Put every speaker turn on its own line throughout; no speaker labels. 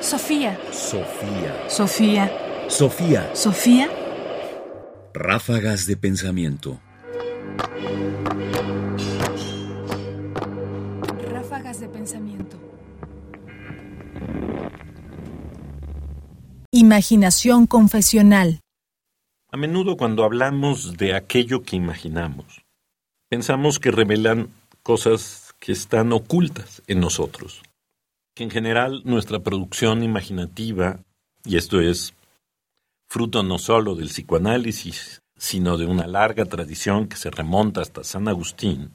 Sofía.
Sofía.
Sofía.
Sofía.
Sofía.
Ráfagas de pensamiento.
Ráfagas de pensamiento. Imaginación confesional.
A menudo cuando hablamos de aquello que imaginamos, pensamos que revelan cosas que están ocultas en nosotros en general nuestra producción imaginativa, y esto es fruto no solo del psicoanálisis, sino de una larga tradición que se remonta hasta San Agustín,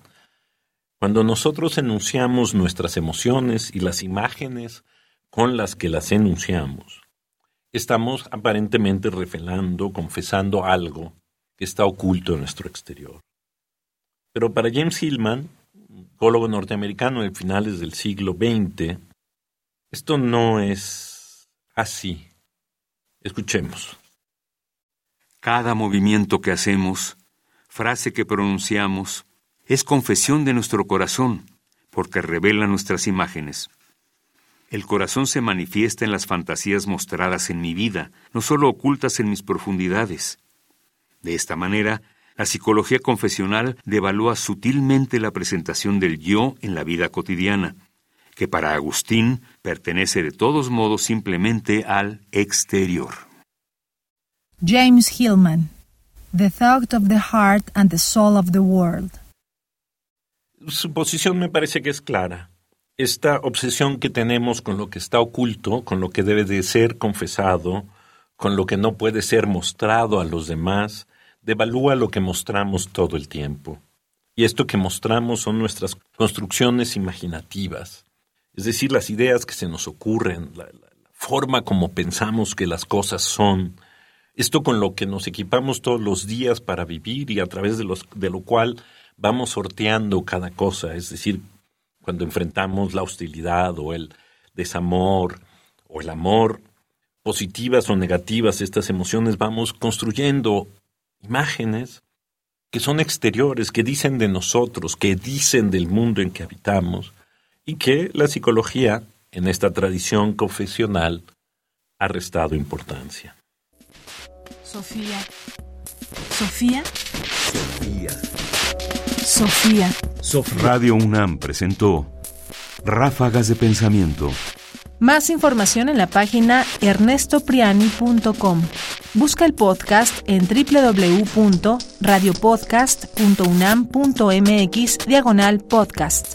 cuando nosotros enunciamos nuestras emociones y las imágenes con las que las enunciamos, estamos aparentemente revelando, confesando algo que está oculto en nuestro exterior. Pero para James Hillman, psicólogo norteamericano de finales del siglo XX, esto no es así. Escuchemos.
Cada movimiento que hacemos, frase que pronunciamos, es confesión de nuestro corazón, porque revela nuestras imágenes. El corazón se manifiesta en las fantasías mostradas en mi vida, no solo ocultas en mis profundidades. De esta manera, la psicología confesional devalúa sutilmente la presentación del yo en la vida cotidiana que para Agustín pertenece de todos modos simplemente al exterior.
James Hillman. The Thought of the Heart and the Soul of the World.
Su posición me parece que es clara. Esta obsesión que tenemos con lo que está oculto, con lo que debe de ser confesado, con lo que no puede ser mostrado a los demás, devalúa lo que mostramos todo el tiempo. Y esto que mostramos son nuestras construcciones imaginativas, es decir, las ideas que se nos ocurren, la, forma como pensamos que las cosas son, esto con lo que nos equipamos todos los días para vivir y a través de, los, de lo cual vamos sorteando cada cosa, es decir, cuando enfrentamos la hostilidad o el desamor o el amor, positivas o negativas, estas emociones, vamos construyendo imágenes que son exteriores, que dicen de nosotros, que dicen del mundo en que habitamos, y que la psicología, en esta tradición confesional, ha restado importancia.
Sofía. Sofía.
Sofía.
Sofía.
Radio UNAM presentó Ráfagas de Pensamiento.
Más información en la página ernestopriani.com. Busca el podcast en www.radiopodcast.unam.mx diagonal podcast.